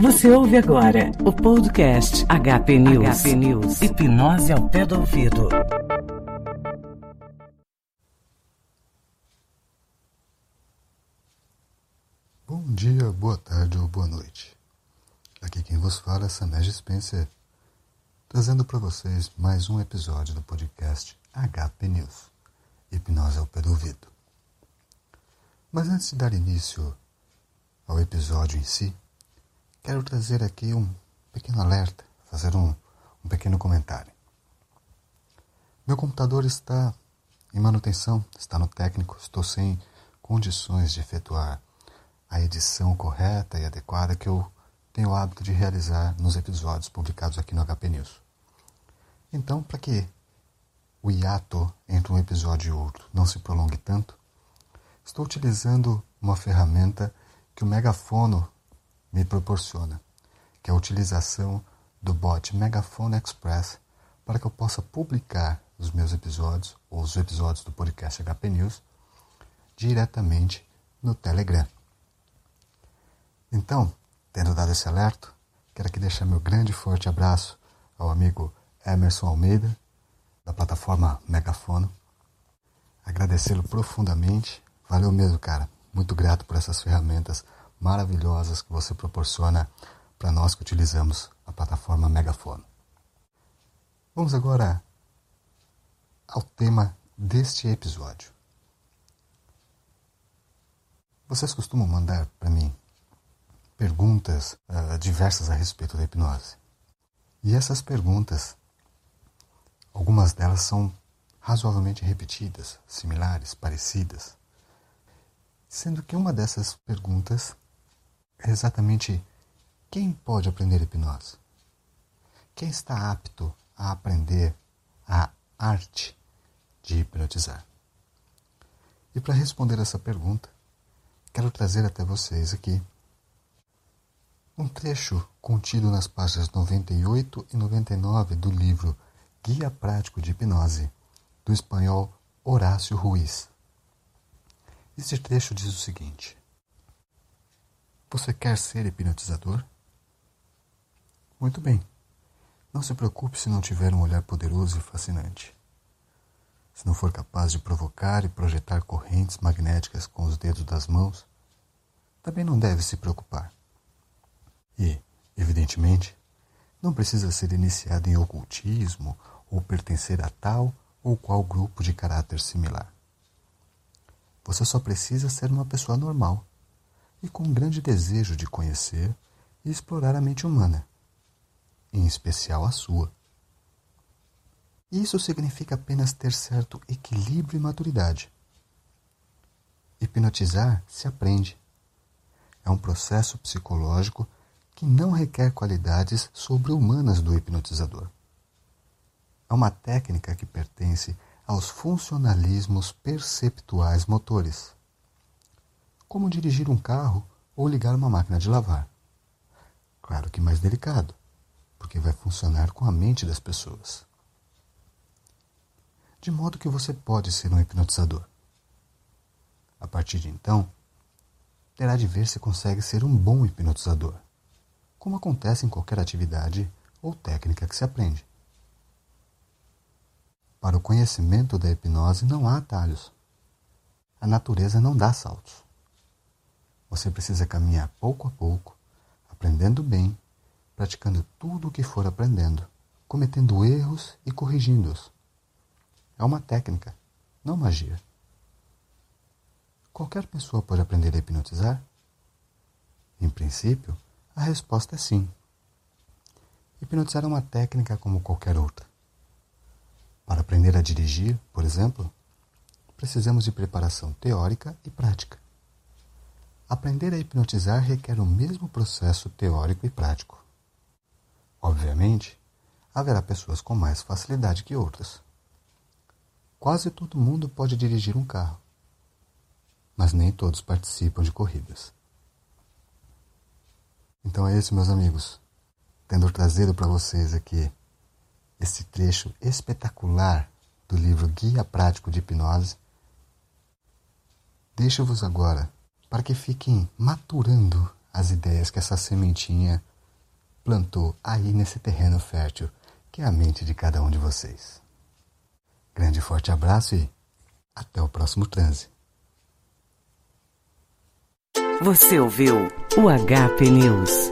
Você ouve agora o podcast HP News. HP News. Hipnose ao pé do ouvido. Bom dia, boa tarde ou boa noite. Aqui quem vos fala é Samej Spencer, trazendo para vocês mais um episódio do podcast HP News. Hipnose ao pé do ouvido. Mas antes de dar início ao episódio em si, quero trazer aqui um pequeno alerta, fazer um, um pequeno comentário. Meu computador está em manutenção, está no técnico, estou sem condições de efetuar a edição correta e adequada que eu tenho o hábito de realizar nos episódios publicados aqui no HP News. Então, para que o hiato entre um episódio e outro não se prolongue tanto, estou utilizando uma ferramenta que o megafono me proporciona, que é a utilização do bot Megaphone Express para que eu possa publicar os meus episódios ou os episódios do podcast HP News diretamente no Telegram. Então, tendo dado esse alerta, quero aqui deixar meu grande e forte abraço ao amigo Emerson Almeida, da plataforma Megafono. Agradecê-lo profundamente. Valeu mesmo, cara. Muito grato por essas ferramentas maravilhosas que você proporciona para nós que utilizamos a plataforma Megafono. Vamos agora ao tema deste episódio. Vocês costumam mandar para mim perguntas uh, diversas a respeito da hipnose. E essas perguntas Algumas delas são razoavelmente repetidas, similares, parecidas. Sendo que uma dessas perguntas é exatamente quem pode aprender hipnose? Quem está apto a aprender a arte de hipnotizar? E para responder essa pergunta, quero trazer até vocês aqui um trecho contido nas páginas 98 e 99 do livro Guia Prático de Hipnose, do espanhol Horácio Ruiz. Este trecho diz o seguinte: Você quer ser hipnotizador? Muito bem. Não se preocupe se não tiver um olhar poderoso e fascinante. Se não for capaz de provocar e projetar correntes magnéticas com os dedos das mãos, também não deve se preocupar. E, evidentemente, não precisa ser iniciado em ocultismo ou pertencer a tal ou qual grupo de caráter similar. Você só precisa ser uma pessoa normal e com um grande desejo de conhecer e explorar a mente humana, em especial a sua. Isso significa apenas ter certo equilíbrio e maturidade. Hipnotizar se aprende. É um processo psicológico que não requer qualidades sobre-humanas do hipnotizador. É uma técnica que pertence aos funcionalismos perceptuais motores, como dirigir um carro ou ligar uma máquina de lavar. Claro que mais delicado, porque vai funcionar com a mente das pessoas. De modo que você pode ser um hipnotizador. A partir de então, terá de ver se consegue ser um bom hipnotizador como acontece em qualquer atividade ou técnica que se aprende. Para o conhecimento da hipnose não há atalhos. A natureza não dá saltos. Você precisa caminhar pouco a pouco, aprendendo bem, praticando tudo o que for aprendendo, cometendo erros e corrigindo-os. É uma técnica, não magia. Qualquer pessoa pode aprender a hipnotizar? Em princípio, a resposta é sim. Hipnotizar é uma técnica como qualquer outra. Para aprender a dirigir, por exemplo, precisamos de preparação teórica e prática. Aprender a hipnotizar requer o mesmo processo teórico e prático. Obviamente, haverá pessoas com mais facilidade que outras. Quase todo mundo pode dirigir um carro, mas nem todos participam de corridas. Então é isso, meus amigos. Tendo trazido para vocês aqui esse trecho espetacular do livro Guia Prático de Hipnose, deixo-vos agora para que fiquem maturando as ideias que essa sementinha plantou aí nesse terreno fértil que é a mente de cada um de vocês. Grande e forte abraço e até o próximo transe. Você ouviu o HP News.